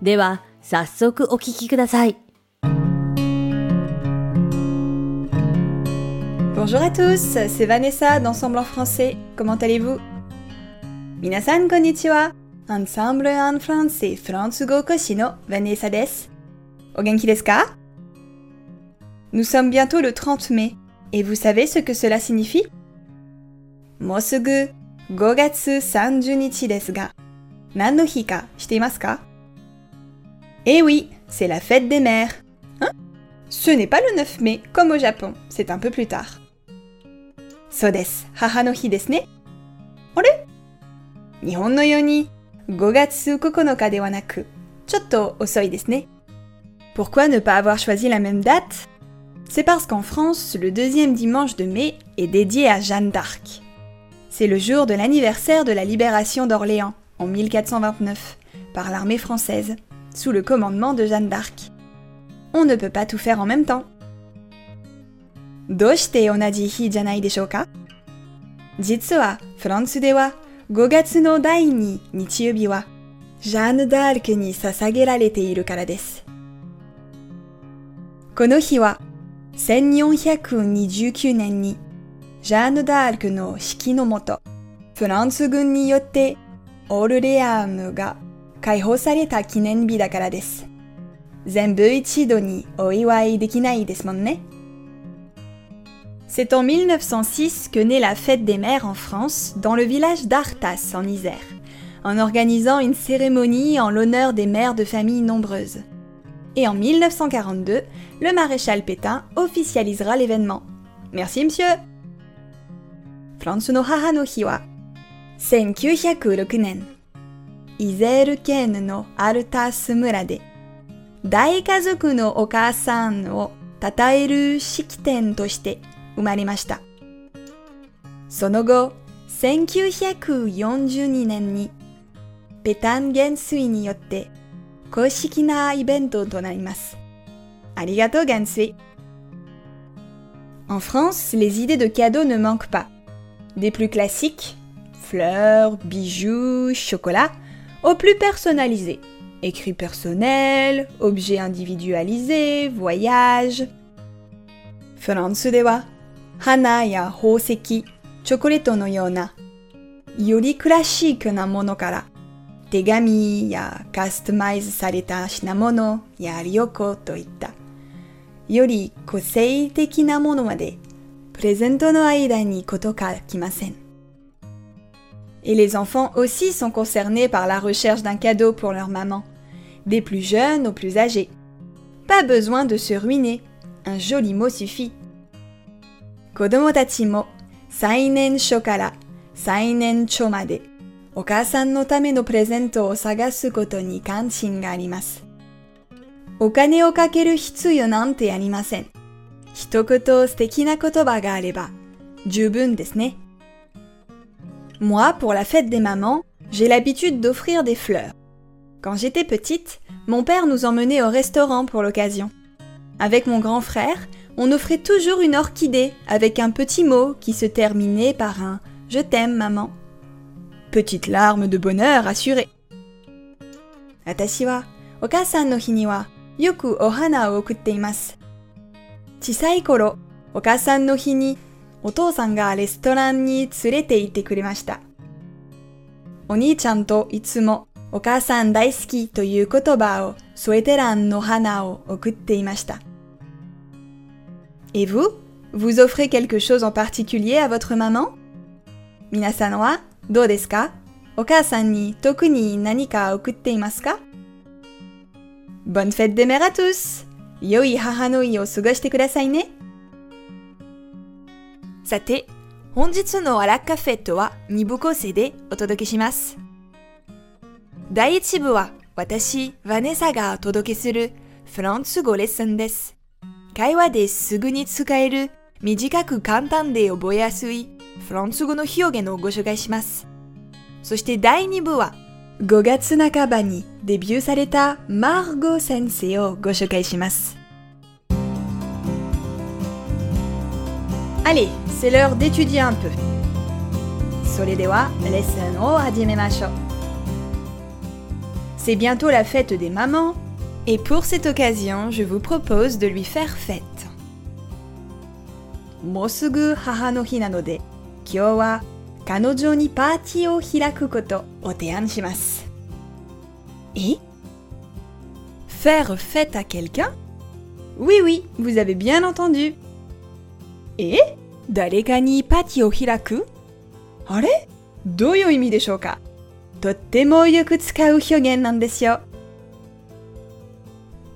では、早速お聞きください。Bonjour à tous, c'est Vanessa d'Ensemble en français. Comment allez-vous 皆さんこんにちは。Ensemble en français フランス語講師の Vanessa です。お元気ですか Nous sommes bientôt le 30 mai. Et vous savez ce que cela signifie もうすぐ5月30日ですが、何の日か知っていますか Eh oui, c'est la fête des mères. Hein Ce n'est pas le 9 mai, comme au Japon, c'est un peu plus tard. そうです。母の日ですね。あれ日本のように5月9日ではなく、ちょっと遅いですね。Pourquoi ne pas avoir choisi la même date C'est parce qu'en France, le deuxième dimanche de mai est dédié à Jeanne d'Arc. C'est le jour de l'anniversaire de la libération d'Orléans en 1429 par l'armée française Sous le commandement de Jeanne d'Arc. On ne peut pas tout faire en même temps. どうして同じ日じゃないでしょうか実はフランスでは5月の第2日曜日はジャンヌ・ダールクに捧げられているからです。この日は1429年にジャンヌ・ダールクの指揮のもと、フランス軍によってオールレアームが解放された記念日だからです。全部一度にお祝いできないですもんね。C'est en 1906 que naît la fête des mères en France, dans le village d'Artas, en Isère, en organisant une cérémonie en l'honneur des mères de familles nombreuses. Et en 1942, le maréchal Pétain officialisera l'événement. Merci, monsieur! フランスの母の日は、1906年、 イゼール県のアルタス村で、大家族のお母さんを称える式典として生まれました。その後、1942年に、ペタン元帥によって公式なイベントとなります。ありがとう元帥。En France, les idées de cadeaux ne manquent pas. Des plus classiques, fleurs, bijoux, chocolat, au plus personnalisé. Écrit personnel, objet individualisé, voyage. France de wa hana ya hoseki, chocoleto no yona. Yori classique na mono kara. Tegami ya customize sareta shinamono ya ryoko to. Yori kosei teki na mono made. No aida ni kimasen. Et les enfants aussi sont concernés par la recherche d'un cadeau pour leur maman, des plus jeunes aux plus âgés. Pas besoin de se ruiner, un joli mot suffit. Kodomo tachi mo sainen shokara sainen chomade okasan no tame no presento o sagasu koto ni kanshin ga arimasu. Okane o kakeru hitsuyo nante arimasen. Hitokuto sutekina kotoba ga areba jubun desu moi, pour la fête des mamans, j'ai l'habitude d'offrir des fleurs. Quand j'étais petite, mon père nous emmenait au restaurant pour l'occasion. Avec mon grand frère, on offrait toujours une orchidée avec un petit mot qui se terminait par un Je t'aime, maman. Petite larme de bonheur assurée. Atashi wa okasan no hi ni wa yoku ohana o okutte imasu. Chisai koro, okasan no hi ni お父さんがレストランに連れて行ってくれました。お兄ちゃんといつもお母さん大好きという言葉を添えて蘭の花を送っていました。Et vous, vous offrez quelque chose en particulier à votre maman? 皆さんはどうですか？お母さんに特に何か送っていますか？Bonne fête des mères à tous! 良い母の日を過ごしてくださいね。さて、本日のアラカフェットは2部構成でお届けします。第1部は私、ヴァネサがお届けするフランス語レッスンです。会話ですぐに使える短く簡単で覚えやすいフランス語の表現をご紹介します。そして第2部は5月半ばにデビューされたマーゴ先生をご紹介します。Allez, c'est l'heure d'étudier un peu. それではレッスンを始めましょう。C'est bientôt la fête des mamans et pour cette occasion, je vous propose de lui faire fête. もうすぐ母の日なので、今日は彼女にパーティーを開くことを提案します。Et Faire fête à quelqu'un Oui, oui, vous avez bien entendu. Et 誰かにパーティーを開くあれどういう意味でしょうかとってもよく使う表現なんですよ。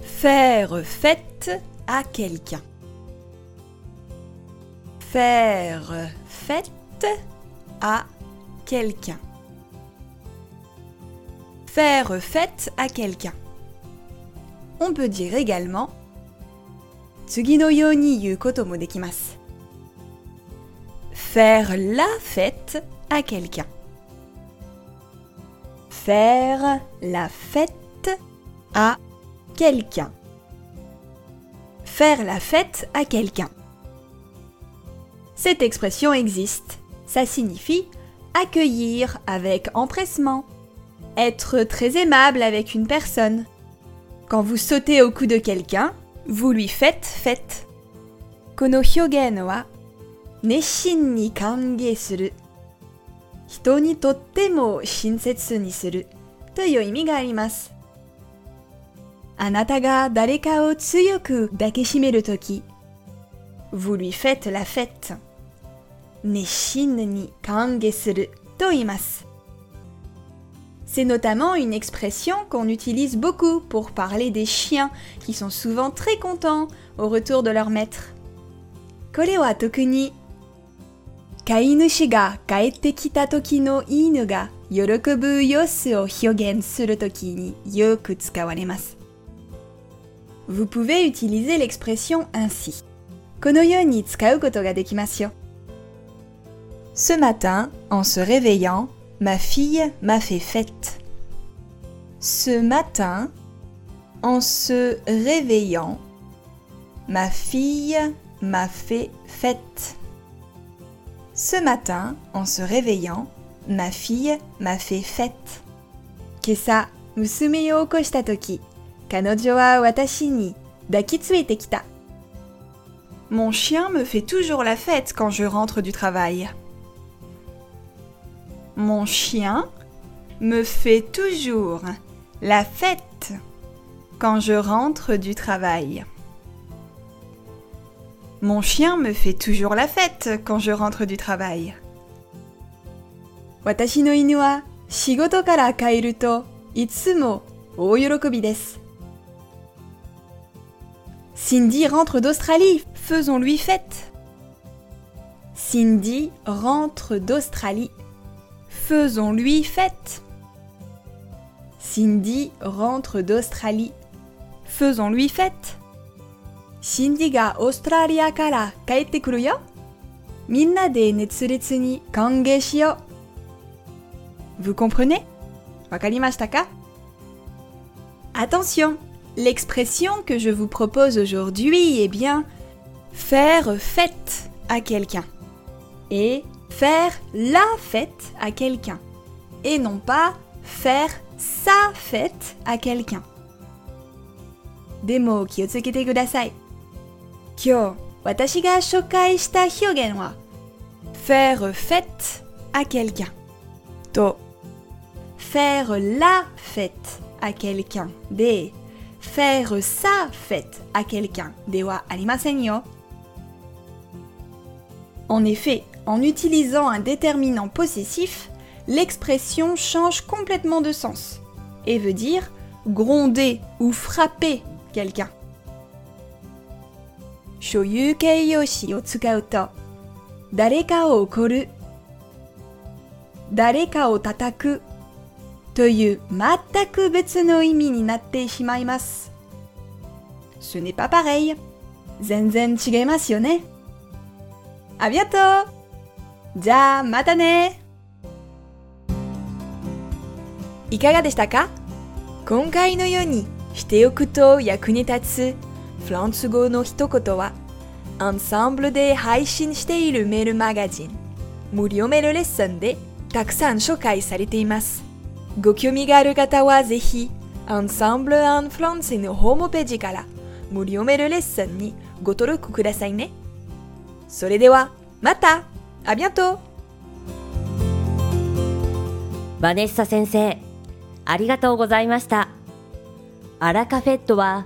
Faire fête à quelqu'un. Faire fête à quelqu'un. Faire fête à quelqu'un. On peut dire également 次のように言うこともできます。 Faire la fête à quelqu'un. Faire la fête à quelqu'un. Faire la fête à quelqu'un. Cette expression existe. Ça signifie accueillir avec empressement, être très aimable avec une personne. Quand vous sautez au cou de quelqu'un, vous lui faites fête. Kono hyogen wa neshin ni kange suru. Hito ni tottemo shinsetsu ni suru. という意味があります。あなたが誰かを強く抱きしめるとき、vous lui faites la fête. 熱心に歓迎すると言います。C'est notamment une expression qu'on utilise beaucoup pour parler des chiens qui sont souvent très contents au retour de leur maître. これは特に 飼い主が帰ってきた時の犬が喜ぶ様子を表現するときによく使われます。Vous pouvez utiliser l'expression ainsi. このように使うことができますよ。Ce matin, en se réveillant, Ma fille m'a fait fête. Ce matin, en se réveillant, ma fille m'a fait fête. Ce matin, en se réveillant, ma fille m'a fait fête. Mon chien me fait toujours la fête quand je rentre du travail. Mon chien me fait toujours la fête quand je rentre du travail. Mon chien me fait toujours la fête quand je rentre du travail. Watashi shigoto kara itsumo. Cindy rentre d'Australie, faisons-lui fête. Cindy rentre d'Australie, Faisons-lui fête. Cindy rentre d'Australie. Faisons-lui fête. シンディがオーストラリアから帰ってくるよ。みんなで熱烈に歓迎しよう。Vous comprenez? Attention! L'expression que je vous propose aujourd'hui est bien faire fête à quelqu'un et faire la fête à quelqu'un et non pas faire sa fête à quelqu'un. Des mots, kiyotsuke でも気をつけてください。Demo kiyotsuke kudasai. Kyo, watashi ga shokai shita hyogen wa faire fête à quelqu'un. To faire la fête à quelqu'un で faire sa fête à quelqu'un ではありませんよ。En effet, en utilisant un déterminant possessif, l'expression change complètement de sens et veut dire gronder ou frapper quelqu'un. 所有形容詞を使うと誰かを怒る誰かを叩くという全く別の意味になってしまいます。Ce n'est pas pareil. 全然違いますよね。ありがとうじゃあまたねいかがでしたか？今回のようにしておくと役に立つフランス語の一言はアンサンブルで配信しているメールマガジン無料メールレッスンでたくさん紹介されています。ご興味がある方はぜひ、アンサンブル・アン・フランスのホームページから無料メールレッスンにご登録くださいね。それでは、またありがとうバネッサ先生、ありがとうございました。アラカフェットは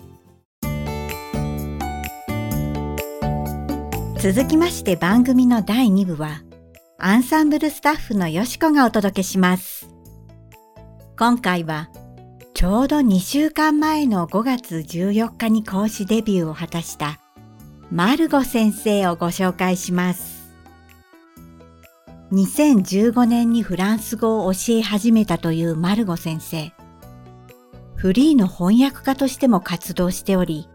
続きまして番組の第2部は、アンサンブルスタッフのよしこがお届けします。今回は、ちょうど2週間前の5月14日に講師デビューを果たしたマルゴ先生をご紹介します。2015年にフランス語を教え始めたというマルゴ先生。フリーの翻訳家としても活動しており、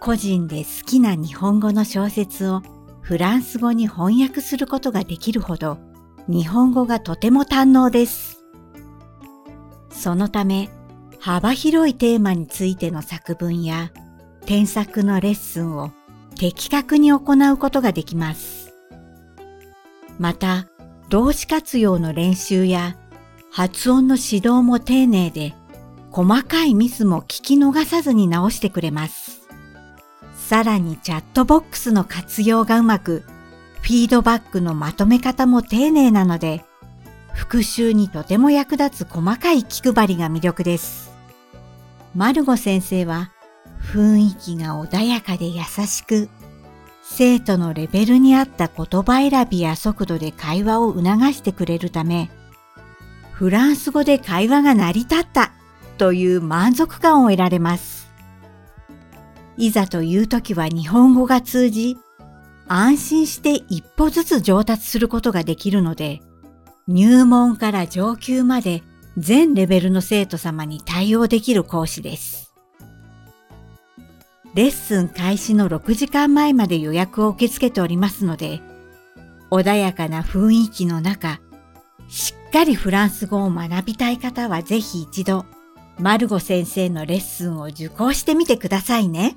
個人で好きな日本語の小説をフランス語に翻訳することができるほど、日本語がとても堪能です。そのため、幅広いテーマについての作文や添削のレッスンを的確に行うことができます。また、動詞活用の練習や発音の指導も丁寧で、細かいミスも聞き逃さずに直してくれます。さらにチャットボックスの活用がうまく、フィードバックのまとめ方も丁寧なので、復習にとても役立つ細かい気配りが魅力です。マルゴ先生は雰囲気が穏やかで優しく、生徒のレベルに合った言葉選びや速度で会話を促してくれるため、フランス語で会話が成り立ったという満足感を得られます。いざという時は日本語が通じ、安心して一歩ずつ上達することができるので、入門から上級まで全レベルの生徒様に対応できる講師です。レッスン開始の6時間前まで予約を受け付けておりますので、穏やかな雰囲気の中、しっかりフランス語を学びたい方はぜひ一度、マルゴ先生のレッスンを受講してみてくださいね。